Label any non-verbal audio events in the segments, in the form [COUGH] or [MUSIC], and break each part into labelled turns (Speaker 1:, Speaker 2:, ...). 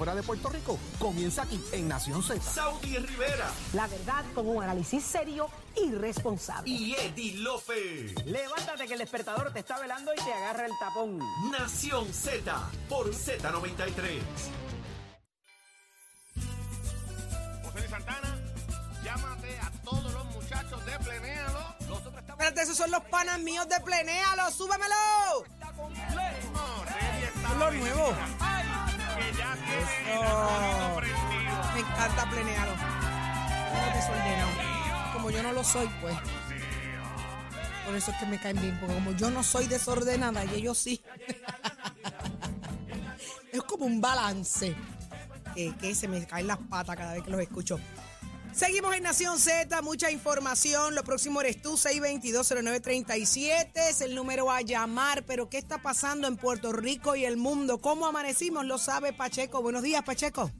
Speaker 1: fuera de Puerto Rico comienza aquí en Nación Z.
Speaker 2: Saudi Rivera
Speaker 3: La verdad con un análisis serio y responsable.
Speaker 2: y Eddie Lofe.
Speaker 4: Levántate que el despertador te está velando y te agarra el tapón.
Speaker 2: Nación Z por Z93.
Speaker 5: José Luis Santana, llámate a todos los muchachos de Plenéalo. Nosotros estamos
Speaker 6: Espérate, esos son los panas míos de Plenéalo, súbemelo. Es lo nuevo.
Speaker 5: Ya.
Speaker 6: Me encanta desordenado. Como yo no lo soy, pues. Por eso es que me caen bien, porque como yo no soy desordenada y ellos sí. [LAUGHS] es como un balance. Que se me caen las patas cada vez que los escucho. Seguimos en Nación Z, mucha información. Lo próximo eres tú, 6220937 es el número a llamar. Pero ¿qué está pasando en Puerto Rico y el mundo? ¿Cómo amanecimos? Lo sabe Pacheco. Buenos días, Pacheco.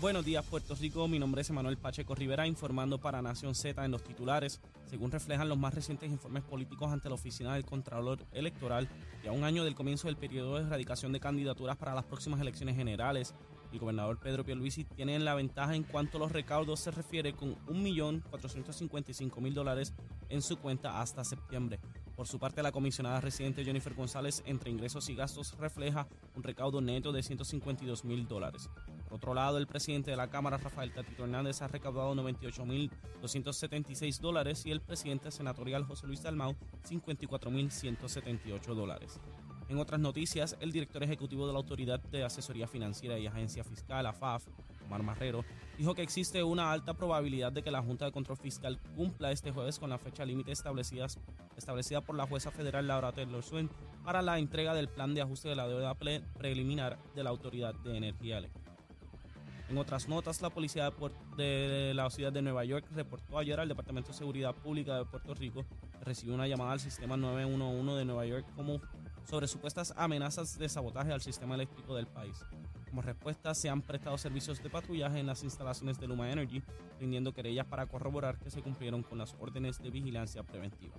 Speaker 7: Buenos días, Puerto Rico. Mi nombre es Emanuel Pacheco Rivera, informando para Nación Z en los titulares. Según reflejan los más recientes informes políticos ante la Oficina del Contralor Electoral, y a un año del comienzo del periodo de erradicación de candidaturas para las próximas elecciones generales, el gobernador Pedro Pierluisi tiene la ventaja en cuanto a los recaudos se refiere con 1.455.000 dólares en su cuenta hasta septiembre. Por su parte, la comisionada residente Jennifer González, entre ingresos y gastos, refleja un recaudo neto de 152 mil dólares. Por otro lado, el presidente de la Cámara, Rafael Tatito Hernández, ha recaudado 98 mil 276 dólares y el presidente senatorial José Luis Dalmau 54 mil 178 dólares. En otras noticias, el director ejecutivo de la Autoridad de Asesoría Financiera y Agencia Fiscal, AFAF, Omar Marrero, dijo que existe una alta probabilidad de que la Junta de Control Fiscal cumpla este jueves con la fecha límite establecida por la jueza federal Laura Taylor Swain para la entrega del plan de ajuste de la deuda preliminar de la Autoridad de Energía Eléctrica. En otras notas, la policía de la ciudad de Nueva York reportó ayer al Departamento de Seguridad Pública de Puerto Rico que recibió una llamada al sistema 911 de Nueva York como sobre supuestas amenazas de sabotaje al sistema eléctrico del país. Como respuesta, se han prestado servicios de patrullaje en las instalaciones de Luma Energy, rindiendo querellas para corroborar que se cumplieron con las órdenes de vigilancia preventiva.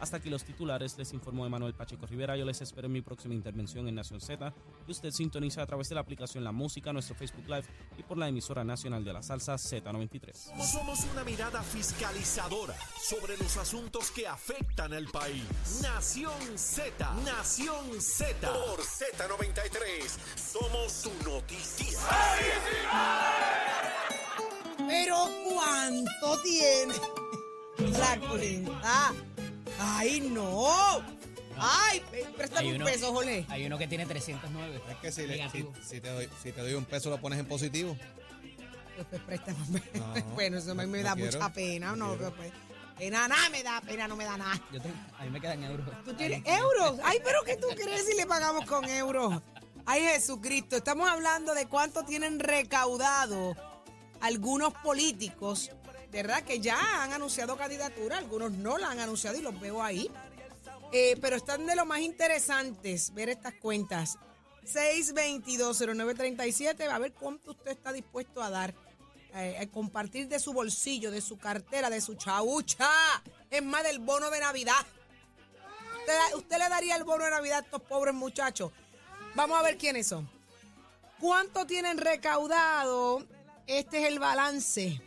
Speaker 7: Hasta aquí los titulares, les informó Emanuel Pacheco Rivera. Yo les espero en mi próxima intervención en Nación Z, que usted sintoniza a través de la aplicación La Música, nuestro Facebook Live y por la emisora nacional de la salsa Z93.
Speaker 2: Somos una mirada fiscalizadora sobre los asuntos que afectan al país. Nación Z, Nación Z. Por Z93, somos su noticia.
Speaker 6: Pero ¿cuánto tiene la cuenta? ¡Ay, no! ¡Ay! Préstame
Speaker 8: Hay
Speaker 6: un peso, Jolé.
Speaker 8: Hay uno que tiene 309.
Speaker 9: Es que si, le- si,
Speaker 8: Negativo.
Speaker 9: si te doy, si te doy un peso lo pones en positivo.
Speaker 6: Pues, pues, préstame un peso.
Speaker 9: No, [LAUGHS]
Speaker 6: bueno, eso me,
Speaker 9: no-
Speaker 6: me
Speaker 9: no
Speaker 6: da
Speaker 9: quiero,
Speaker 6: mucha pena.
Speaker 9: no
Speaker 6: No, pues, pena nada me da, pena no me da nada.
Speaker 8: Yo tengo- a mí me quedan euros.
Speaker 6: ¿Tú tienes euros? Ay, pero ¿qué tú crees si le pagamos con euros? Ay, Jesucristo, estamos hablando de cuánto tienen recaudado algunos políticos, ¿verdad? Que ya han anunciado candidatura, algunos no la han anunciado y los veo ahí. Eh, pero están de lo más interesantes ver estas cuentas. 6220937, a ver cuánto usted está dispuesto a dar, eh, a compartir de su bolsillo, de su cartera, de su chaucha. Es más del bono de Navidad. ¿Usted, usted le daría el bono de Navidad a estos pobres muchachos? Vamos a ver quiénes son. ¿Cuánto tienen recaudado? Este es el balance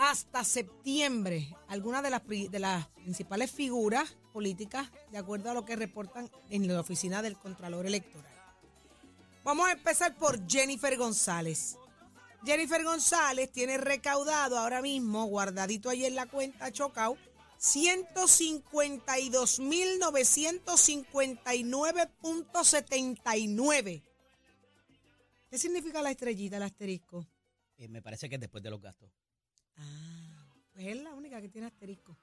Speaker 6: hasta septiembre. Algunas de las, principales figuras políticas, de acuerdo a lo que reportan en la oficina del Contralor Electoral. Vamos a empezar por Jennifer González. Jennifer González tiene recaudado ahora mismo, guardadito ahí en la cuenta Chocao, 152.959.79. ¿Qué significa la estrellita, el asterisco?
Speaker 8: Eh, me parece que es después de los gastos.
Speaker 6: Ah, pues es la única que tiene asterisco.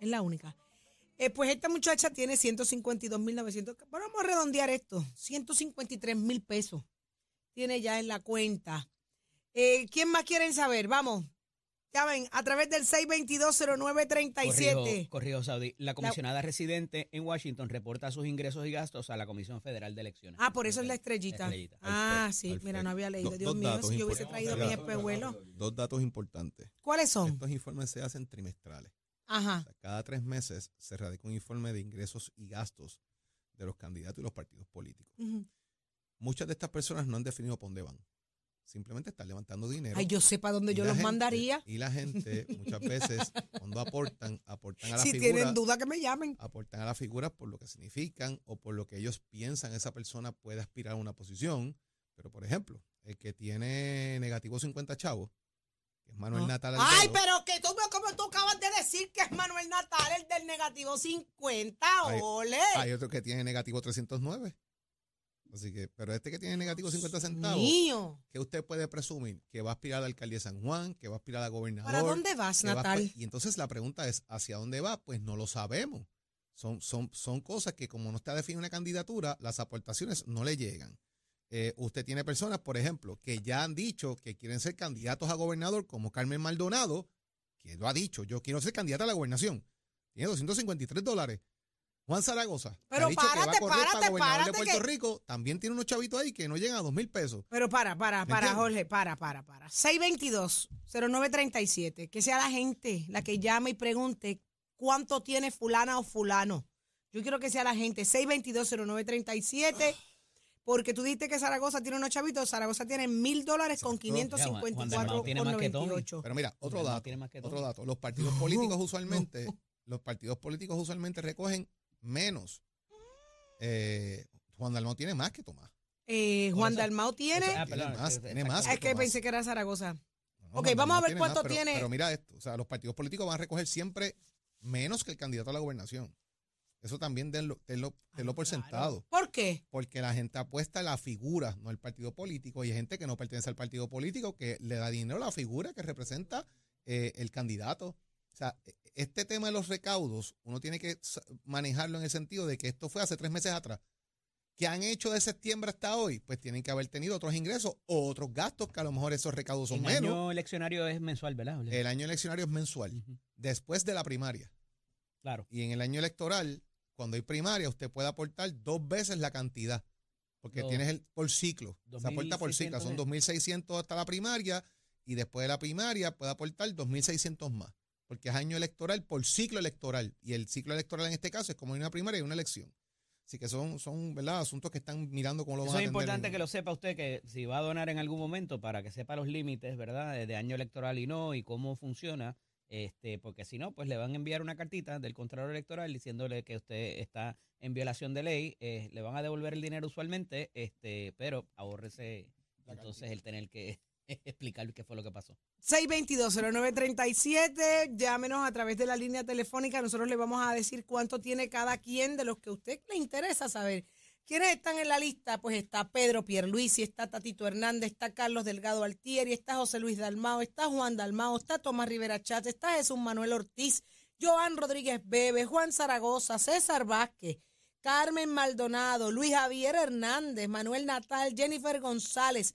Speaker 6: Es la única. Eh, pues esta muchacha tiene 152.900. Bueno, vamos a redondear esto. 153 mil pesos. Tiene ya en la cuenta. Eh, ¿Quién más quieren saber? Vamos. Llamen a través del 6220937.
Speaker 8: Corrijo, Saudi. La comisionada residente en Washington reporta sus ingresos y gastos a la Comisión Federal de Elecciones.
Speaker 6: Ah, por eso es la estrellita.
Speaker 8: estrellita.
Speaker 6: Ah, sí, mira, no había leído.
Speaker 9: Do-
Speaker 6: Dios
Speaker 9: dos
Speaker 6: mío,
Speaker 9: datos
Speaker 6: si yo hubiese traído mi
Speaker 9: importantes.
Speaker 6: espejuelo.
Speaker 9: Dos datos importantes.
Speaker 6: ¿Cuáles son?
Speaker 9: Estos informes se hacen trimestrales.
Speaker 6: Ajá.
Speaker 9: O sea, cada tres meses se radica un informe de ingresos y gastos de los candidatos y los partidos políticos. Muchas de estas personas no han definido por dónde van. Simplemente están levantando dinero.
Speaker 6: Ay, yo sé para dónde yo los
Speaker 9: gente-
Speaker 6: mandaría.
Speaker 9: Y la gente muchas [LAUGHS] veces cuando aportan, aportan a la
Speaker 6: Si
Speaker 9: figura,
Speaker 6: tienen duda que me llamen.
Speaker 9: aportan a la figura por lo que significan o por lo que ellos piensan esa persona puede aspirar a una posición. Pero, por ejemplo, el que tiene negativo 50 chavos, que es Manuel
Speaker 6: Ah.
Speaker 9: Natal.
Speaker 6: Ay,
Speaker 9: Albedo,
Speaker 6: pero que tú, como tú acabas de decir que es Manuel Natal, el del negativo 50,
Speaker 9: Ay,
Speaker 6: ole.
Speaker 9: Hay otro que tiene negativo 309. Así que, pero este que tiene negativo 50 centavos,
Speaker 6: Mío.
Speaker 9: que usted puede presumir que va a aspirar a la alcaldía de San Juan, que va a aspirar a gobernador.
Speaker 6: ¿Para dónde vas,
Speaker 9: que va a
Speaker 6: Natal?
Speaker 9: Y entonces la pregunta es, ¿hacia dónde va? Pues no lo sabemos. Son, son, son cosas que como no está definida una candidatura, las aportaciones no le llegan. Eh, usted tiene personas, por ejemplo, que ya han dicho que quieren ser candidatos a gobernador, como Carmen Maldonado, que lo ha dicho, yo quiero ser candidata a la gobernación. Tiene 253 dólares. Juan Zaragoza, que
Speaker 6: Pero
Speaker 9: ha dicho que va a
Speaker 6: párate,
Speaker 9: correr
Speaker 6: párate,
Speaker 9: para gobernador de
Speaker 6: párate
Speaker 9: Puerto
Speaker 6: que-
Speaker 9: Rico, también tiene unos chavitos ahí que no llegan a dos mil pesos.
Speaker 6: Pero para, para,
Speaker 9: ¿Me
Speaker 6: para,
Speaker 9: entiendes?
Speaker 6: Jorge, para, para, para. 622-0937. Que sea la gente la que llame y pregunte cuánto tiene fulana o fulano. Yo quiero que sea la gente. 622-0937. Porque tú dijiste que Zaragoza tiene unos chavitos. Zaragoza tiene mil dólares con
Speaker 9: Exacto.
Speaker 8: Ya, Juan- Juan
Speaker 6: 554
Speaker 8: Dalmau tiene
Speaker 6: con
Speaker 8: más que Tommy.
Speaker 6: 98.
Speaker 9: Pero mira, otro dato, otro dato. Los partidos políticos usualmente, los partidos políticos usualmente recogen menos. Eh, Juan Dalmau tiene más que Tomás.
Speaker 6: Eh, Juan Dalmau tiene.
Speaker 8: Ah,
Speaker 9: Tiene
Speaker 8: perdón,
Speaker 9: más, tiene más.
Speaker 6: es que
Speaker 9: Tomás.
Speaker 6: pensé que era Zaragoza.
Speaker 9: No,
Speaker 6: Ok, vamos a ver
Speaker 9: tiene
Speaker 6: cuánto
Speaker 9: pero-
Speaker 6: tiene-
Speaker 9: Pero mira esto, o sea, los partidos políticos van a recoger siempre menos que el candidato a la gobernación. Eso también denlo, tenlo, tenlo por sentado.
Speaker 6: ¿Por qué?
Speaker 9: Porque la gente apuesta a la figura, no al partido político. Y hay gente que no pertenece al partido político que le da dinero a la figura que representa eh, el candidato. O sea, e- este tema de los recaudos, uno tiene que manejarlo en el sentido de que esto fue hace tres meses atrás. ¿Qué han hecho de septiembre hasta hoy? Pues tienen que haber tenido otros ingresos o otros gastos que a lo mejor esos recaudos son
Speaker 8: El
Speaker 9: menos.
Speaker 8: año eleccionario es mensual, ¿verdad?
Speaker 9: El año eleccionario es mensual, después de la primaria.
Speaker 8: Claro.
Speaker 9: Y en el año electoral, cuando hay primaria, usted puede aportar dos veces la cantidad. Porque
Speaker 8: Dos.
Speaker 9: tienes el por ciclo. Se aporta por ciclo.
Speaker 8: 2.600
Speaker 9: Son
Speaker 8: es.
Speaker 9: 2.600 hasta la primaria. Y después de la primaria puede aportar 2.600 más. Porque es año electoral por ciclo electoral. Y el ciclo electoral en este caso es como una primaria y una elección. Así que son, son ¿verdad? asuntos que están mirando cómo lo van
Speaker 8: Eso
Speaker 9: a
Speaker 8: es importante
Speaker 9: en-
Speaker 8: que lo sepa usted, que si va a donar en algún momento para que sepa los límites, ¿verdad? De, de año electoral y no, y cómo funciona, este, porque si no, pues le van a enviar una cartita del Contralor Electoral diciéndole que usted está en violación de ley, eh, le van a devolver el dinero usualmente, este, pero ahórrese entonces el tener que [LAUGHS] explicar qué fue lo que pasó.
Speaker 6: 622-0937, llámenos a través de la línea telefónica. Nosotros le vamos a decir cuánto tiene cada quien de los que a usted le interesa saber. ¿Quiénes están en la lista? Pues está Pedro Pierluisi, está Tatito Hernández, está Carlos Delgado Altieri, está José Luis Dalmao, está Juan Dalmao, está Tomás Rivera Chat, está Jesús Manuel Ortiz, Joan Rodríguez Bebe, Juan Zaragoza, César Vázquez, Carmen Maldonado, Luis Javier Hernández, Manuel Natal, Jennifer González.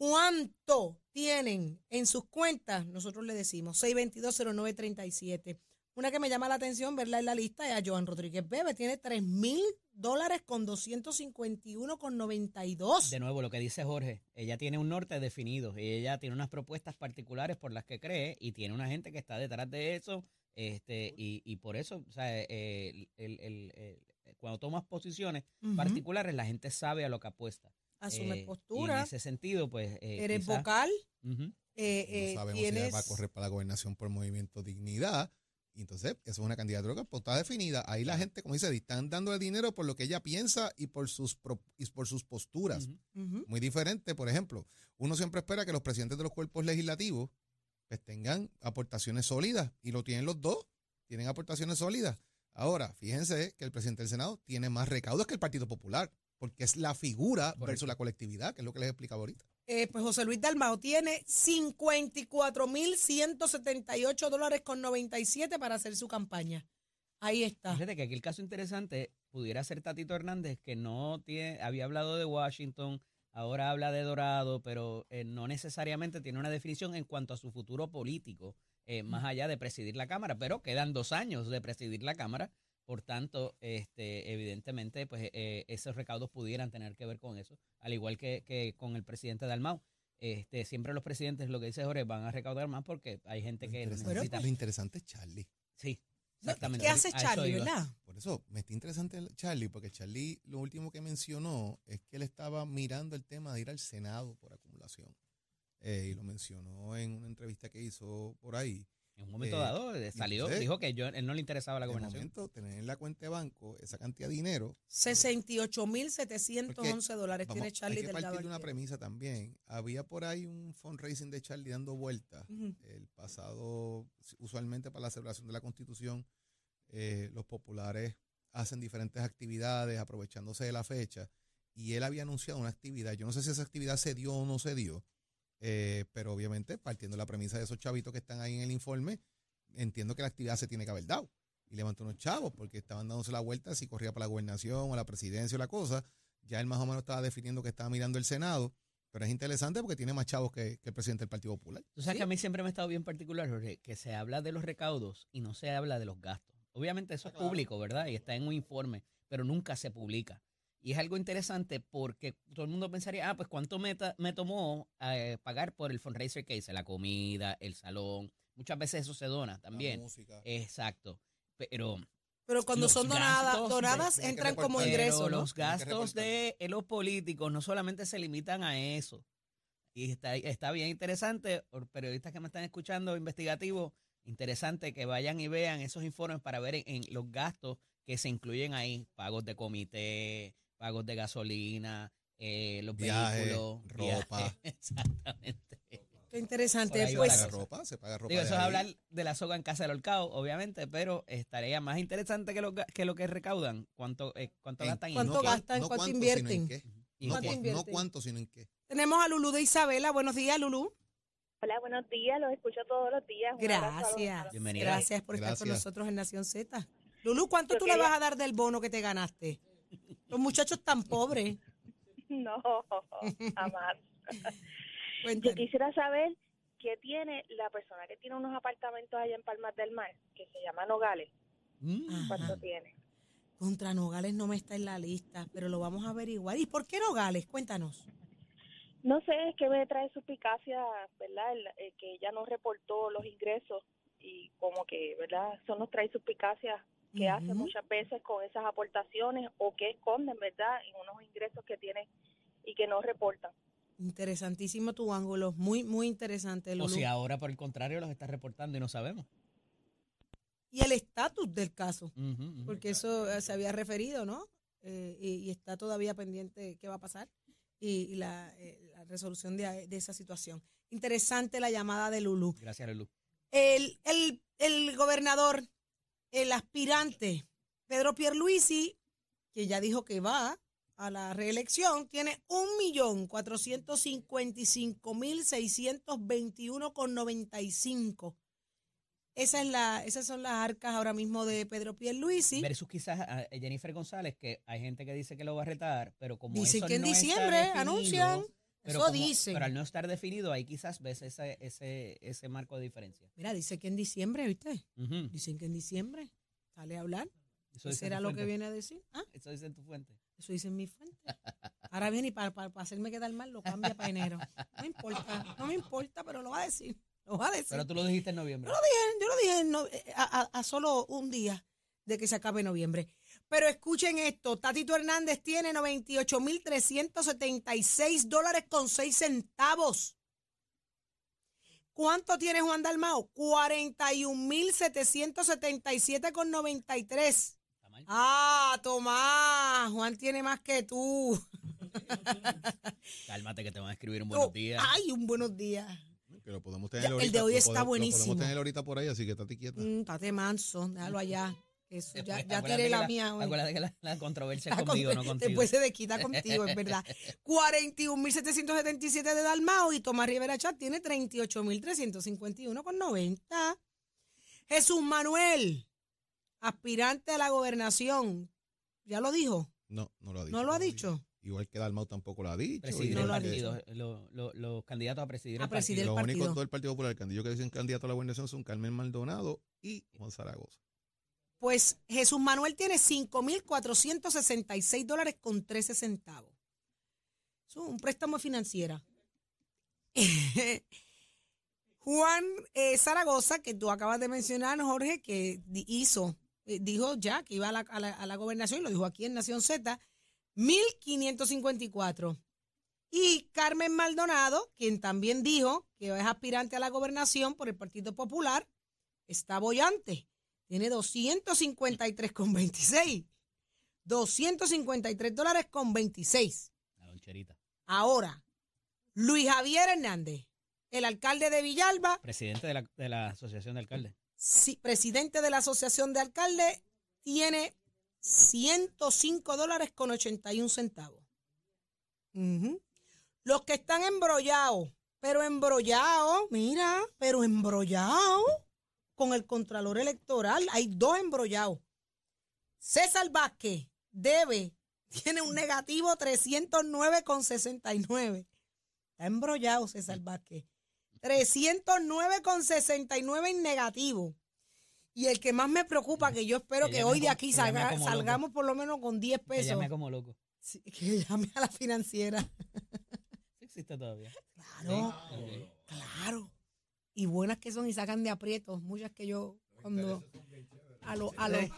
Speaker 6: ¿Cuánto tienen en sus cuentas? Nosotros le decimos 6220937. Una que me llama la atención verla en la lista es a Joan Rodríguez Bebe. Tiene 3 mil dólares con 251 con 92.
Speaker 8: De nuevo, lo que dice Jorge, ella tiene un norte definido, y ella tiene unas propuestas particulares por las que cree y tiene una gente que está detrás de eso, este, y, y por eso, o sea, eh, el- el- el- cuando tomas posiciones particulares, la gente sabe a lo que apuesta.
Speaker 6: Asume
Speaker 8: Eh, y en
Speaker 6: postura.
Speaker 8: ese sentido, pues... eh,
Speaker 6: Eres
Speaker 8: quizás-
Speaker 6: vocal.
Speaker 8: Ujú.
Speaker 6: eh, eh,
Speaker 9: no sabemos si va a correr para la gobernación por movimiento dignidad. Y entonces, eso es una candidatura que pues, está definida. Ahí la gente, como dice, están dando el dinero por lo que ella piensa y por sus, pro- y por sus posturas. Muy diferente, por ejemplo, uno siempre espera que los presidentes de los cuerpos legislativos pues, tengan aportaciones sólidas. Y lo tienen los dos, tienen aportaciones sólidas. Ahora, fíjense que el presidente del Senado tiene más recaudos que el Partido Popular, porque es la figura
Speaker 8: Correcto.
Speaker 9: versus la colectividad, que es lo que les explicaba ahorita.
Speaker 6: Eh, pues José Luis Dalmao tiene 54 mil 178 dólares con 97 para hacer su campaña. Ahí está.
Speaker 8: Fíjate que aquí el caso interesante pudiera ser Tatito Hernández, que no tiene, había hablado de Washington, ahora habla de Dorado, pero eh, no necesariamente tiene una definición en cuanto a su futuro político, eh, más allá de presidir la Cámara, pero quedan dos años de presidir la Cámara, por tanto, este, evidentemente, pues eh, esos recaudos pudieran tener que ver con eso, al igual que, que con el presidente Dalmau. Este, siempre los presidentes, lo que dice Jorge, van a recaudar más porque hay gente
Speaker 9: Lo
Speaker 8: que necesita.
Speaker 9: lo interesante es Charlie.
Speaker 8: Sí, Exactamente.
Speaker 6: ¿Qué hace Charlie, verdad?
Speaker 9: Por eso me está interesante Charlie, porque Charlie lo último que mencionó es que él estaba mirando el tema de ir al Senado por acumulación. Eh, y lo mencionó en una entrevista que hizo por ahí.
Speaker 8: En un momento
Speaker 9: Eh,
Speaker 8: dado eh, salió,
Speaker 9: entonces,
Speaker 8: dijo que yo, él no le interesaba la gobernación.
Speaker 9: momento, tener en la cuenta de banco esa cantidad de dinero
Speaker 6: 68.711 dólares
Speaker 9: Vamos,
Speaker 6: tiene Charlie
Speaker 9: hay que
Speaker 6: Delgado
Speaker 9: partir de una premisa también. Había por ahí un fundraising de Charlie dando vueltas. El pasado, usualmente para la celebración de la Constitución, eh, los populares hacen diferentes actividades aprovechándose de la fecha. Y él había anunciado una actividad. Yo no sé si esa actividad se dio o no se dio, eh, pero obviamente partiendo de la premisa de esos chavitos que están ahí en el informe, entiendo que la actividad se tiene que haber dado. Y levantó unos chavos porque estaban dándose la vuelta si corría para la gobernación o la presidencia o la cosa. Ya él más o menos estaba definiendo que estaba mirando el Senado, pero es interesante porque tiene más chavos que, que el presidente del Partido Popular.
Speaker 8: Tú sabes
Speaker 6: Sí.
Speaker 8: que a mí siempre me ha estado bien particular, Jorge, que se habla de los recaudos y no se habla de los gastos. Obviamente eso es público, ¿verdad? Y está en un informe, pero nunca se publica. Y es algo interesante porque todo el mundo pensaría, ah, pues cuánto me, me tomó eh, pagar por el fundraiser que hice, la comida, el salón. Muchas veces eso se dona también.
Speaker 9: La música.
Speaker 8: Exacto. Pero
Speaker 6: Pero cuando
Speaker 8: Los
Speaker 6: son donadas,
Speaker 8: de-
Speaker 6: donadas entran como ingresos,
Speaker 8: Pero
Speaker 6: ¿no?
Speaker 8: los gastos de eh, los políticos no solamente se limitan a eso. Y está, está bien interesante, por periodistas que me están escuchando, investigativos, interesante que vayan y vean esos informes para ver en, en los gastos que se incluyen ahí, pagos de comité, pagos de gasolina, eh, los
Speaker 9: Viajes,
Speaker 8: vehículos,
Speaker 9: ropa.
Speaker 8: viajes, [LAUGHS] exactamente.
Speaker 6: Qué interesante.
Speaker 8: Por ahí va
Speaker 9: Se
Speaker 6: Pues,
Speaker 9: paga ropa, se paga ropa.
Speaker 8: Digo, eso es hablar de la soga en casa del horcado, obviamente, pero estaría más interesante que lo, que lo que recaudan, cuánto, eh, cuánto
Speaker 9: En-
Speaker 8: gastan y
Speaker 6: ¿Cuánto gastan? ¿Cuánto
Speaker 9: cuánto, sino
Speaker 6: invierten?
Speaker 9: en qué.
Speaker 8: Y
Speaker 9: No,
Speaker 8: en qué.
Speaker 9: cua- no
Speaker 6: invierten?
Speaker 9: cuánto, sino en qué.
Speaker 6: tenemos a Lulú de Isabela. Buenos días, Lulú.
Speaker 10: Hola, buenos días, los escucho todos los días. Un los-
Speaker 6: Gracias.
Speaker 8: Bienvenida.
Speaker 6: Gracias por estar con nosotros en Nación Z. Lulú, ¿cuánto
Speaker 10: Yo
Speaker 6: tú le vas a dar del bono que te ganaste? Los muchachos tan pobres.
Speaker 10: No, jamás. [LAUGHS] Yo quisiera saber qué tiene la persona que tiene unos apartamentos allá en Palmas del Mar, que se llama Nogales.
Speaker 8: Mm.
Speaker 10: ¿Cuánto
Speaker 6: Ajá.
Speaker 10: tiene?
Speaker 6: Contra Nogales no me está en la lista, pero lo vamos a averiguar. ¿Y por qué Nogales? Cuéntanos.
Speaker 10: No sé, es que me trae suspicacia, ¿verdad? El- eh, que ella no reportó los ingresos y como que, ¿verdad? Eso nos trae suspicacia que hace
Speaker 6: Ujú.
Speaker 10: muchas veces con esas aportaciones o que esconden, ¿verdad? En unos ingresos que tiene y que no reportan.
Speaker 6: Interesantísimo tu ángulo. Muy, muy interesante,
Speaker 8: O
Speaker 6: Lulú.
Speaker 8: si ahora, por el contrario, los está reportando y no sabemos.
Speaker 6: Y el estatus del caso. Porque eso eh, se había referido, ¿no? Eh, y, y está todavía pendiente qué va a pasar y, y la, eh, la resolución de, de esa situación. Interesante la llamada de Lulu.
Speaker 8: Gracias, Lulu.
Speaker 6: El, el, el gobernador, el aspirante Pedro Pierluisi, que ya dijo que va a la reelección, tiene un millón cuatrocientos cincuenta y cinco mil seiscientos veintiuno con noventa y cinco. Esa es la, esas son las arcas ahora mismo de Pedro Pierluisi.
Speaker 8: Versus quizás a Jennifer González, que hay gente que dice que lo va a retar, pero como
Speaker 6: Dicen
Speaker 8: eso
Speaker 6: que en
Speaker 8: no está
Speaker 6: diciembre
Speaker 8: definido,
Speaker 6: anuncian.
Speaker 8: Pero
Speaker 6: Eso
Speaker 8: como-
Speaker 6: dicen.
Speaker 8: Pero al no estar definido, ahí quizás ves ese, ese, ese marco de diferencia.
Speaker 6: Mira, dice que en diciembre, ¿viste? Dicen que en diciembre sale a hablar.
Speaker 8: Eso
Speaker 6: ¿Qué
Speaker 8: dice
Speaker 6: será lo que viene a decir? Ah,
Speaker 8: Eso dice tu fuente.
Speaker 6: eso dice en mi fuente. Ahora viene y para, para, para hacerme quedar mal lo cambia para enero. No me importa, no me importa, pero lo va a decir. Lo va a decir.
Speaker 8: Pero tú lo dijiste en noviembre.
Speaker 6: Yo lo dije, yo lo dije en no- eh, a, a- a solo un día de que se acabe noviembre. Pero escuchen esto, Tatito Hernández tiene 98.376 dólares con 6 centavos. ¿Cuánto tiene Juan Dalmao? 41.777 con 93.
Speaker 8: Está mal.
Speaker 6: Ah, Tomás, Juan tiene más que tú. [LAUGHS]
Speaker 8: Cálmate que te van a escribir un buenos días.
Speaker 6: Ay, un buenos días.
Speaker 9: Que lo podemos tener
Speaker 6: Ya, el
Speaker 9: ahorita.
Speaker 6: de hoy
Speaker 9: lo
Speaker 6: está
Speaker 9: podemos- Lo
Speaker 6: buenísimo.
Speaker 9: podemos tener ahorita por ahí, así que estate quieta.
Speaker 6: Mm, tate manso, déjalo allá. Eso, ya,
Speaker 8: Después,
Speaker 6: ya tiré
Speaker 8: que
Speaker 6: la, mía hoy.
Speaker 8: Acuérdate que la, la controversia es conmigo,
Speaker 6: con-
Speaker 8: no contigo.
Speaker 6: Después se desquita contigo, es verdad. [LAUGHS] 41.777 de Dalmao y Tomás Rivera Chat tiene 38.351 con 90. Jesús Manuel, aspirante a la gobernación. ¿Ya lo dijo?
Speaker 9: No, no lo ha dicho.
Speaker 6: ¿No lo ha dicho?
Speaker 9: Igual que Dalmau tampoco lo ha dicho.
Speaker 8: Presidir
Speaker 6: No
Speaker 8: el
Speaker 6: lo ha
Speaker 8: partido, lo- lo- los candidatos a presidir
Speaker 6: A
Speaker 8: el
Speaker 6: presidir
Speaker 8: partido.
Speaker 6: El Partido
Speaker 9: Popular, el candidato que dicen candidato a la gobernación son Carmen Maldonado y Juan Zaragoza.
Speaker 6: Pues Jesús Manuel tiene 5.466 dólares con 13 centavos. Es un préstamo financiera. [LAUGHS] Juan eh, Zaragoza, que tú acabas de mencionar, Jorge, que hizo, eh, dijo ya que iba a la, a la- a la gobernación, lo dijo aquí en Nación Z, 1554. Y Carmen Maldonado, quien también dijo que es aspirante a la gobernación por el Partido Popular, está bollante. Tiene 253,26. 253 dólares con 26.
Speaker 8: La loncherita.
Speaker 6: Ahora, Luis Javier Hernández, el alcalde de Villalba,
Speaker 8: Presidente de la, de la Asociación de Alcaldes.
Speaker 6: sí, presidente de la Asociación de Alcaldes, tiene 105 dólares con 81 centavos. Ujú. Los que están embrollados, pero embrollados, mira, pero embrollados con el Contralor Electoral. Hay dos embrollados. César Vázquez debe, [LAUGHS] tiene un negativo 309,69. Está embrollado César Vázquez. 309,69 en negativo. Y el que más me preocupa, que yo espero
Speaker 8: Que
Speaker 6: que, hoy de aquí
Speaker 8: que
Speaker 6: salga-
Speaker 8: loco.
Speaker 6: salgamos por lo menos con 10
Speaker 8: Que
Speaker 6: pesos.
Speaker 8: llame como loco.
Speaker 6: Sí, que llame a la financiera.
Speaker 8: Sí existe todavía.
Speaker 6: Claro, claro. Y buenas que son y sacan de aprietos. Muchas que yo, cuando a, los a, los,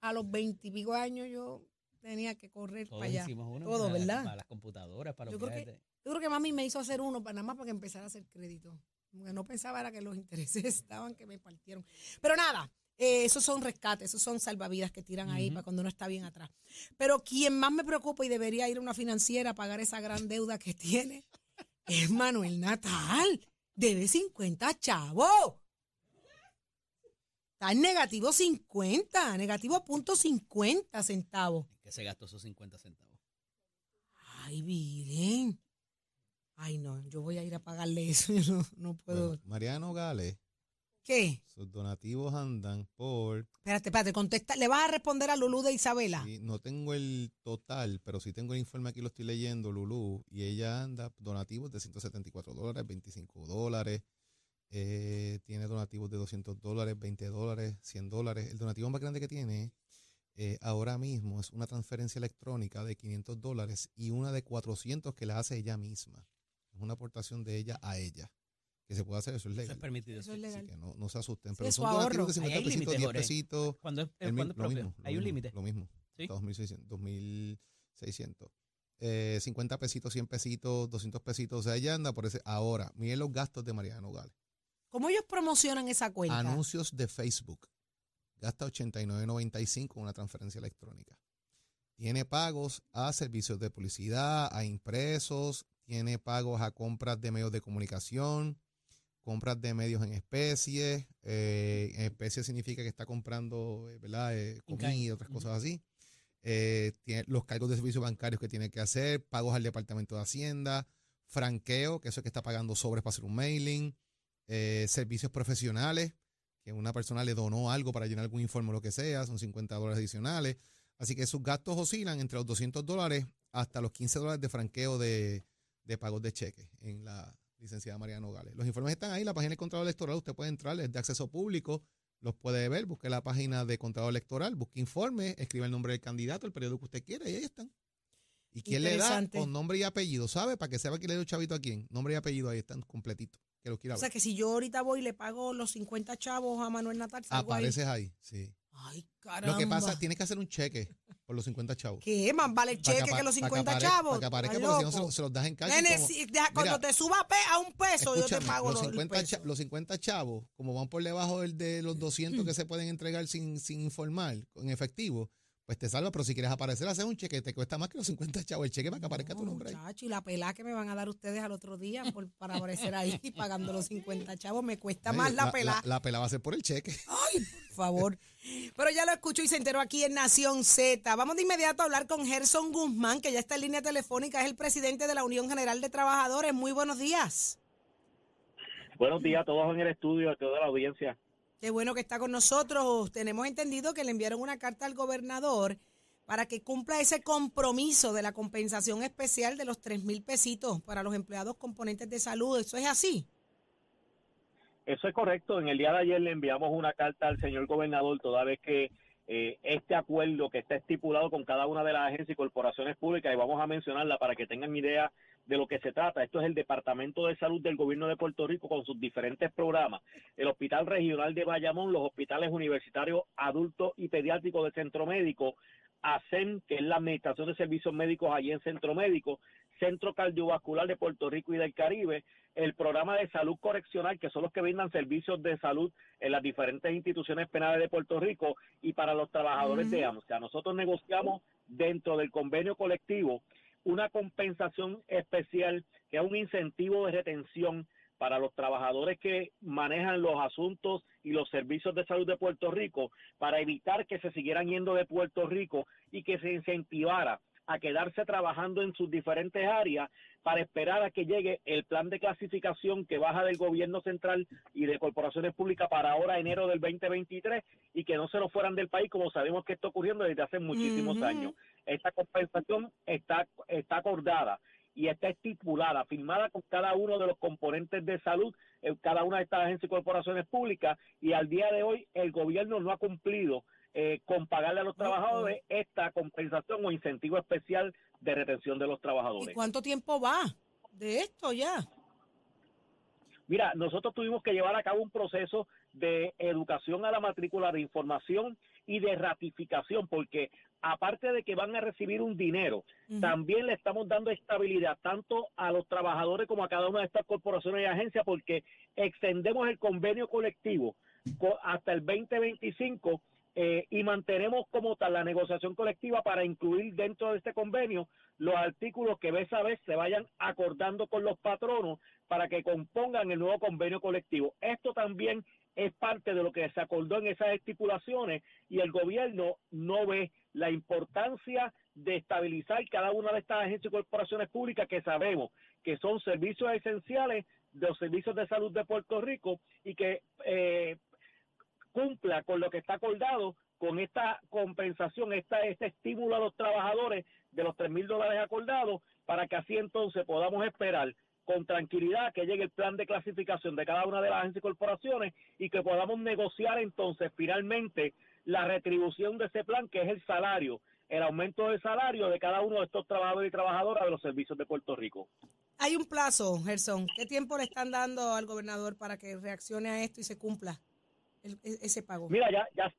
Speaker 6: a los 20 y pico años yo tenía que correr
Speaker 8: Todos
Speaker 6: para allá.
Speaker 8: hicimos uno.
Speaker 6: Todo,
Speaker 8: para,
Speaker 6: ¿verdad?
Speaker 8: Para las computadoras, para
Speaker 6: Yo
Speaker 8: los
Speaker 6: creo Yo creo que mami me hizo hacer uno para nada más para que empezara a hacer crédito. Porque no pensaba era que los [LAUGHS] intereses estaban que me partieron. Pero nada, eh, esos son rescates, esos son salvavidas que tiran ahí para cuando uno está bien atrás. Pero quien más me preocupa y debería ir a una financiera a pagar esa gran deuda que [LAUGHS] tiene es Manuel Natal. Debe 50 chavos. Está en negativo 50, negativo punto 50 centavos.
Speaker 8: que se gastó esos 50 centavos.
Speaker 6: Ay, miren. Ay, no, yo voy a ir a pagarle eso. [LAUGHS] Yo no, no puedo.
Speaker 9: Bueno, Mariano Gales,
Speaker 6: ¿Qué?
Speaker 9: sus donativos andan por,
Speaker 6: Espérate, espérate, contesta. ¿Le vas a responder a Lulú de Isabela?
Speaker 9: sí, no tengo el total, pero sí tengo el informe aquí, lo estoy leyendo, Lulú, y ella anda donativos de 174 dólares, 25 dólares, eh, tiene donativos de 200 dólares, 20 dólares, 100 dólares. El donativo más grande que tiene eh, ahora mismo es una transferencia electrónica de 500 dólares y una de 400 que la hace ella misma. Es una aportación de ella a ella. Que se puede hacer, eso es
Speaker 8: Eso
Speaker 9: legal.
Speaker 8: es permitido.
Speaker 6: Eso es
Speaker 8: sí.
Speaker 9: Así
Speaker 6: legal.
Speaker 9: que no, no se asusten.
Speaker 6: Sí,
Speaker 9: Pero son
Speaker 6: ahorro.
Speaker 9: 50
Speaker 8: Ahí hay
Speaker 9: pesitos,
Speaker 8: límite,
Speaker 9: 10
Speaker 8: Jorge.
Speaker 9: pesitos.
Speaker 8: ¿Cuándo es,
Speaker 9: el mi-
Speaker 8: cuándo es
Speaker 9: lo
Speaker 8: propio?
Speaker 9: mismo, lo
Speaker 8: Hay un límite.
Speaker 9: Lo mismo.
Speaker 8: Sí.
Speaker 9: 2.600, 2.600. Eh, 50 pesitos, 100 pesitos, 200 pesitos. O sea, ella anda por ese. Ahora, miren los gastos de Mariano Gales.
Speaker 6: ¿Cómo ellos promocionan esa cuenta?
Speaker 9: Anuncios de Facebook. Gasta 89.95 en una transferencia electrónica. Tiene pagos a servicios de publicidad, a impresos, tiene pagos a compras de medios de comunicación, compras de medios en especie. eh, en especie significa que está comprando eh, ¿verdad? Eh, comida y otras cosas así. Eh, tiene los cargos de servicios bancarios que tiene que hacer, pagos al Departamento de Hacienda, franqueo, que eso es que está pagando sobres para hacer un mailing, servicios profesionales, que una persona le donó algo para llenar algún informe o lo que sea, son 50 dólares adicionales. Así que sus gastos oscilan entre los 200 dólares hasta los 15 dólares de franqueo de, de pagos de cheques en la licenciada Mariano Gales. Los informes están ahí, la página del Contralor Electoral, usted puede entrar, es de acceso público, los puede ver, busque la página de Contralor Electoral, busque informe, escribe el nombre del candidato, el periodo que usted quiera y ahí están. ¿Y quién le da? Con nombre y apellido, ¿sabe? Para que sepa que le dio el chavito a quién. Nombre y apellido ahí están completitos. Que lo quiera
Speaker 6: O sea
Speaker 9: ver.
Speaker 6: que si yo ahorita voy y le pago los 50 chavos a Manuel Natal, salgo ahí.
Speaker 9: Apareces ahí, sí.
Speaker 6: Ay, caramba.
Speaker 9: Lo que pasa, tienes que hacer un cheque por los 50 chavos.
Speaker 6: ¿Qué? Más vale el
Speaker 9: Para
Speaker 6: cheque que,
Speaker 9: apa-
Speaker 6: los
Speaker 9: para
Speaker 6: 50
Speaker 9: apare-
Speaker 6: chavos.
Speaker 9: Para que aparezca, porque si no se, lo- se los das en cash.
Speaker 6: Nene,
Speaker 9: como-
Speaker 6: si- deja- cuando
Speaker 9: Mira,
Speaker 6: te suba a un peso, yo te pago
Speaker 9: los,
Speaker 6: los,
Speaker 9: 50
Speaker 6: el
Speaker 9: cha-
Speaker 6: peso.
Speaker 9: los 50 chavos, como van por debajo del de los 200 que se pueden entregar sin, sin informar, en efectivo, pues te salva. Pero si quieres aparecer, hacer un cheque, te cuesta más que los 50 chavos. El cheque para que aparezca tu
Speaker 6: No,
Speaker 9: nombre ahí.
Speaker 6: muchacho, y la pelá que me van a dar ustedes al otro día por- para aparecer ahí [LAUGHS] pagando los 50 chavos, me cuesta
Speaker 9: Ay,
Speaker 6: más la, pelá.
Speaker 9: La, pela va a ser por el cheque.
Speaker 6: Ay, por favor. Pero ya lo escucho y se enteró aquí en Nación Z. Vamos de inmediato a hablar con Gerson Guzmán, que ya está en línea telefónica, es el presidente de la Unión General de Trabajadores. Muy buenos días.
Speaker 11: Buenos días a todos en el estudio, a toda la audiencia.
Speaker 6: Qué bueno que está con nosotros. Tenemos entendido que le enviaron una carta al gobernador para que cumpla ese compromiso de la compensación especial de los 3 mil pesitos para los empleados componentes de salud. ¿Eso es así?
Speaker 11: Eso es correcto. En el día de ayer le enviamos una carta al señor gobernador, toda vez que eh, este acuerdo que está estipulado con cada una de las agencias y corporaciones públicas, y vamos a mencionarla para que tengan idea de lo que se trata. Esto es el Departamento de Salud del Gobierno de Puerto Rico con sus diferentes programas. El Hospital Regional de Bayamón, los hospitales universitarios adultos y pediátricos del Centro Médico, ASEM, que es la Administración de Servicios Médicos allí en Centro Médico, Centro Cardiovascular de Puerto Rico y del Caribe, el programa de salud correccional, que son los que brindan servicios de salud en las diferentes instituciones penales de Puerto Rico y para los trabajadores de AMSCA. Nosotros negociamos dentro del convenio colectivo una compensación especial que es un incentivo de retención para los trabajadores que manejan los asuntos y los servicios de salud de Puerto Rico para evitar que se siguieran yendo de Puerto Rico y que se incentivara a quedarse trabajando en sus diferentes áreas para esperar a que llegue el plan de clasificación que baja del gobierno central y de corporaciones públicas para ahora enero del 2023 y que no se lo fueran del país como sabemos que está ocurriendo desde hace muchísimos años. Esta compensación está, está acordada y está estipulada, firmada con cada uno de los componentes de salud, en cada una de estas agencias y corporaciones públicas, y al día de hoy el gobierno no ha cumplido eh, con pagarle a los trabajadores esta compensación o incentivo especial de retención de los trabajadores.
Speaker 6: ¿Y cuánto tiempo va de esto ya?
Speaker 11: Mira, nosotros tuvimos que llevar a cabo un proceso de educación a la matrícula de información y de ratificación, porque aparte de que van a recibir un dinero, también le estamos dando estabilidad tanto a los trabajadores como a cada una de estas corporaciones y agencias, porque extendemos el convenio colectivo hasta el 2025 eh, y mantenemos como tal la negociación colectiva para incluir dentro de este convenio los artículos que vez a vez se vayan acordando con los patronos para que compongan el nuevo convenio colectivo. Esto también es parte de lo que se acordó en esas estipulaciones y el gobierno no ve la importancia de estabilizar cada una de estas agencias y corporaciones públicas que sabemos que son servicios esenciales de los servicios de salud de Puerto Rico y que eh, cumpla con lo que está acordado con esta compensación, esta, este estímulo a los trabajadores de los tres mil dólares acordados para que así entonces podamos esperar con tranquilidad que llegue el plan de clasificación de cada una de las agencias y corporaciones y que podamos negociar entonces finalmente la retribución de ese plan, que es el salario, el aumento del salario de cada uno de estos trabajadores y trabajadoras de los servicios de Puerto Rico.
Speaker 6: Hay un plazo, Gerson. ¿Qué tiempo le están dando al gobernador para que reaccione a esto y se cumpla e, ese pago?
Speaker 11: Mira, ya, ya,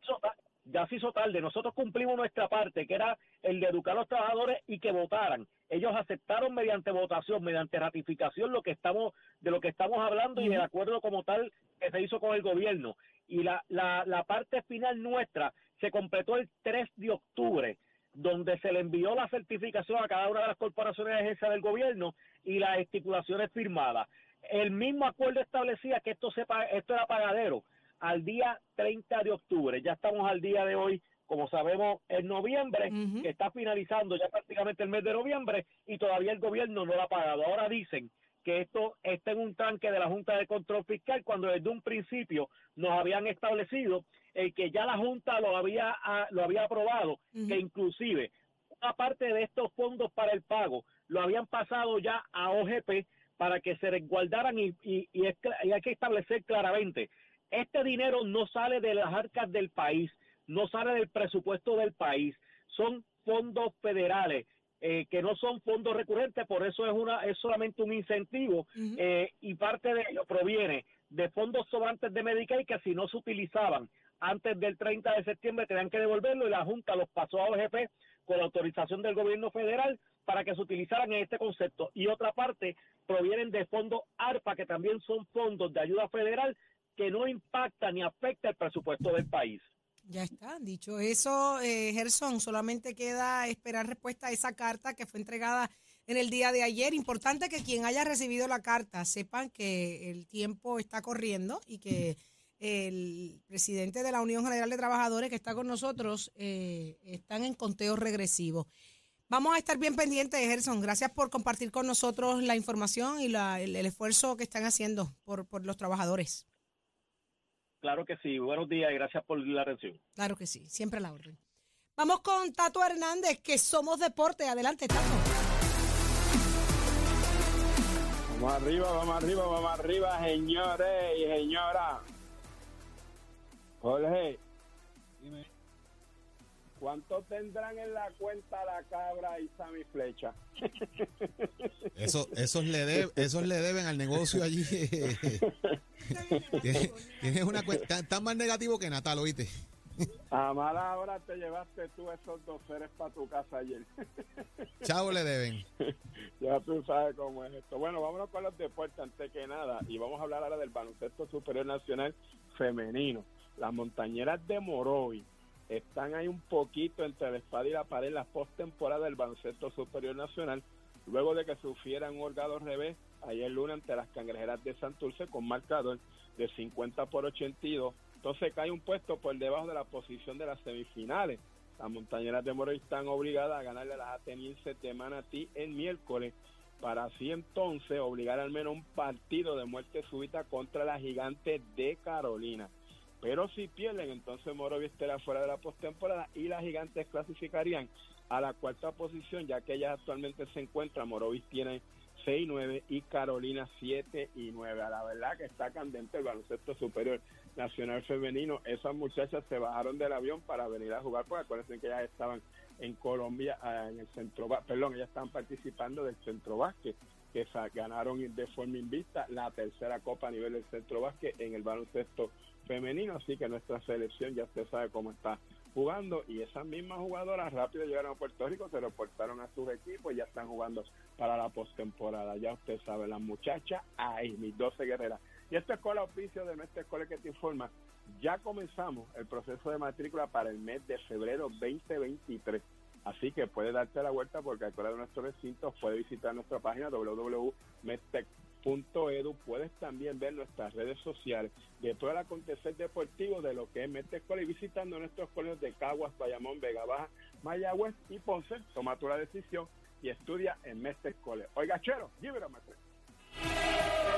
Speaker 11: ya se hizo tarde. Nosotros cumplimos nuestra parte, que era el de educar a los trabajadores y que votaran. Ellos aceptaron mediante votación, mediante ratificación, lo que estamos de lo que estamos hablando y el acuerdo como tal que se hizo con el gobierno. Y la, la, la parte final nuestra se completó el 3 de octubre donde se le envió la certificación a cada una de las corporaciones de agencia del gobierno y las estipulaciones firmadas. El mismo acuerdo establecía que esto, se, esto era pagadero al día 30 de octubre. Ya estamos al día de hoy, como sabemos, en noviembre, que está finalizando ya prácticamente el mes de noviembre y todavía el gobierno no lo ha pagado. Ahora dicen que esto está en un tanque de la Junta de Control Fiscal cuando desde un principio nos habían establecido el que ya la Junta lo había, ah, lo había aprobado, que inclusive una parte de estos fondos para el pago lo habían pasado ya a OGP para que se resguardaran y, y, y hay que establecer claramente este dinero no sale de las arcas del país, no sale del presupuesto del país, son fondos federales. Eh, que no son fondos recurrentes, por eso es una es solamente un incentivo eh, y parte de ello proviene de fondos sobrantes de Medicaid que si no se utilizaban antes del 30 de septiembre tenían que devolverlo y la Junta los pasó a OGP con la autorización del gobierno federal para que se utilizaran en este concepto. Y otra parte provienen de fondos ARPA, que también son fondos de ayuda federal que no impacta ni afecta el presupuesto del país.
Speaker 6: Ya está, dicho eso, eh, Gerson, solamente queda esperar respuesta a esa carta que fue entregada en el día de ayer. Importante que quien haya recibido la carta sepan que el tiempo está corriendo y que el presidente de la Unión General de Trabajadores que está con nosotros eh, están en conteo regresivo. Vamos a estar bien pendientes, Gerson. Gracias por compartir con nosotros la información y el, esfuerzo que están haciendo por los trabajadores.
Speaker 11: Claro que sí. Buenos días y gracias por la atención.
Speaker 6: Claro que sí, siempre la orden. Vamos con Tato Hernández, que somos deporte. Adelante, Tato.
Speaker 12: Vamos arriba, vamos arriba, vamos arriba, señores y señoras. Jorge. Dime. ¿Cuánto tendrán en la cuenta la cabra y Sammy Flecha? [LAUGHS]
Speaker 9: Eso, esos, le de- esos le deben al negocio allí. [LAUGHS] Tienes- una cuenta, tan más negativo que Natal, oíste.
Speaker 12: A mala hora te llevaste tú esos dos seres para tu casa ayer. [LAUGHS]
Speaker 9: Chavo le deben.
Speaker 12: ya tú sabes cómo es esto. Bueno, vámonos con los deportes antes que nada. Y vamos a hablar ahora del baloncesto superior nacional femenino. Las montañeras de Morovi están ahí un poquito entre la espada y la pared en la postemporada del baloncesto superior nacional. Luego de que sufrieran un holgado revés ayer lunes ante las cangrejeras de Santurce con marcador de 50 por 82. Entonces cae un puesto por debajo de la posición de las semifinales. Las montañeras de Morovi están obligadas a ganarle a las atenienses de Manatí el miércoles para así entonces obligar al menos un partido de muerte súbita contra las gigantes de Carolina. Pero si pierden, entonces Morovi estará fuera de la postemporada y las gigantes clasificarían a la cuarta posición, ya que ellas actualmente se encuentran. Morovis tiene 6 y 9 y Carolina 7 y 9. A la verdad que está candente el baloncesto superior nacional femenino. Esas muchachas se bajaron del avión para venir a jugar, porque acuérdense que ellas estaban en Colombia, ah, en el centro, perdón, ellas estaban participando del centro básquet, que ganaron de forma invicta la tercera copa a nivel del centro básquet en el baloncesto femenino, así que nuestra selección ya usted sabe cómo está jugando y esas mismas jugadoras rápido llegaron a Puerto Rico, se reportaron a sus equipos y ya están jugando para la postemporada. Ya usted sabe, las muchachas, ahí, mis 12 guerreras. Y esta escuela oficio de nuestra escuela que te informa, ya comenzamos el proceso de matrícula para el mes de febrero 2023. Así que puede darte la vuelta porque acuerda de nuestro recinto, puede visitar nuestra página www.medtech.edu. Puedes también ver nuestras redes sociales de todo el acontecer deportivo de lo que es Mete Escuela y visitando nuestros colegios de Caguas, Bayamón, Vega Baja, Mayagüez y Ponce. Toma tu la decisión y estudia en Mestre College. Oiga, chero, a Mestre.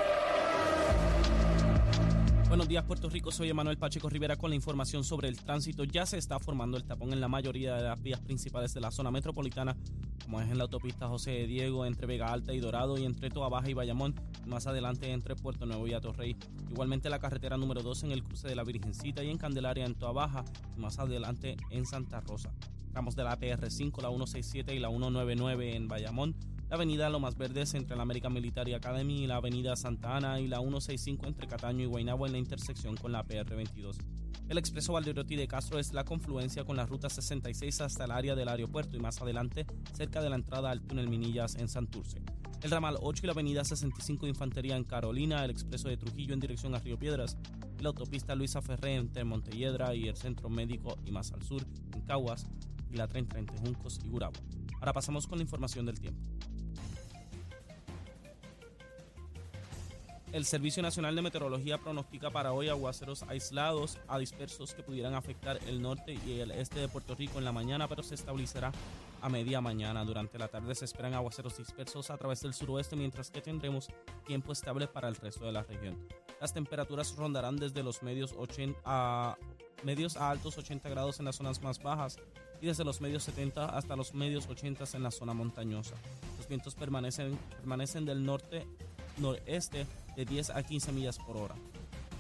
Speaker 7: Buenos días, Puerto Rico. Soy Emanuel Pacheco Rivera con la información sobre el tránsito. Ya se está formando el tapón en la mayoría de las vías principales de la zona metropolitana, como es en la autopista José de Diego, entre Vega Alta y Dorado, y entre Toa Baja y Bayamón, y más adelante entre Puerto Nuevo y Atorrey. Igualmente la carretera número 2 en el cruce de la Virgencita y en Candelaria en Toa Baja, y más adelante en Santa Rosa. Tramos de la PR5, la 167 y la 199 en Bayamón, la avenida Lomas Verdes entre la American Military Academy y la avenida Santa Ana y la 165 entre Cataño y Guaynabo en la intersección con la PR22. El expreso Valderotti de Castro es la confluencia con la ruta 66 hasta el área del aeropuerto y más adelante cerca de la entrada al túnel Minillas en Santurce. El ramal 8 y la avenida 65 de Infantería en Carolina, el expreso de Trujillo en dirección a Río Piedras, la autopista Luisa Ferré entre Montelledra y el Centro Médico y más al sur en Caguas y la 30 entre Juncos y Gurabo. Ahora pasamos con la información del tiempo. El Servicio Nacional de Meteorología pronostica para hoy aguaceros aislados a dispersos que pudieran afectar el norte y el este de Puerto Rico en la mañana, pero se estabilizará a media mañana. Durante la tarde se esperan aguaceros dispersos a través del suroeste, mientras que tendremos tiempo estable para el resto de la región. Las temperaturas rondarán desde los medios, 80 a, medios a altos 80 grados en las zonas más bajas y desde los medios 70 hasta los medios 80 en la zona montañosa. Los vientos permanecen, permanecen del norte noreste de 10 a 15 millas por hora.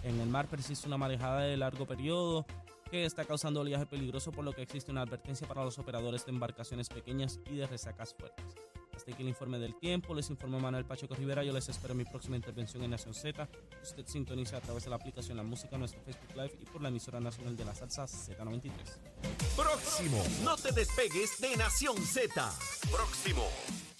Speaker 7: En el mar persiste una marejada de largo periodo que está causando oleaje peligroso, por lo que existe una advertencia para los operadores de embarcaciones pequeñas y de resacas fuertes. Hasta aquí el informe del tiempo. Les informó Manuel Pacheco Rivera. Yo les espero en mi próxima intervención en Nación Z. Usted sintoniza a través de la aplicación La Música, nuestro Facebook Live y por la emisora nacional de la salsa Z93.
Speaker 2: Próximo. No te despegues de Nación Z. Próximo.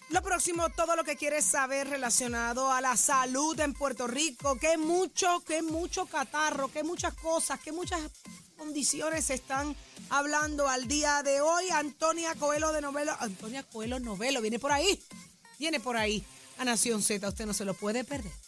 Speaker 6: Lo próximo, todo lo que quieres saber relacionado a la salud en Puerto Rico, que mucho, que mucho catarro, que muchas cosas, que muchas condiciones se están hablando al día de hoy. Antonia Coelho de Novelo, Antonia Coelho Novelo, viene por ahí, viene por ahí a Nación Z, usted no se lo puede perder.